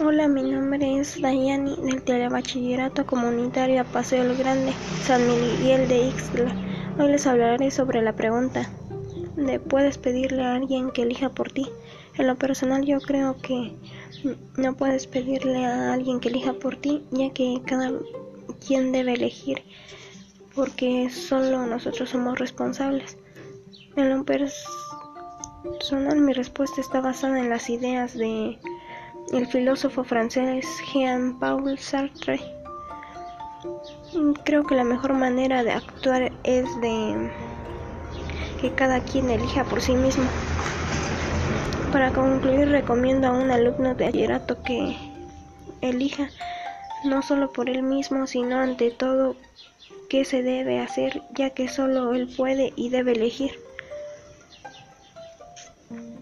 Hola, mi nombre es Dayani del Telebachillerato Comunitario Paseo El Grande, San Miguel de Ixtla. Hoy les hablaré sobre la pregunta de ¿puedes pedirle a alguien que elija por ti? En lo personal yo creo que no puedes pedirle a alguien que elija por ti, ya que cada quien debe elegir, porque solo nosotros somos responsables. En lo personal mi respuesta está basada en las ideas de el filósofo francés Jean-Paul Sartre. Creo que la mejor manera de actuar es de que cada quien elija por sí mismo. Para concluir, recomiendo a un alumno de bachillerato que elija no solo por él mismo, sino ante todo qué se debe hacer, ya que solo él puede y debe elegir.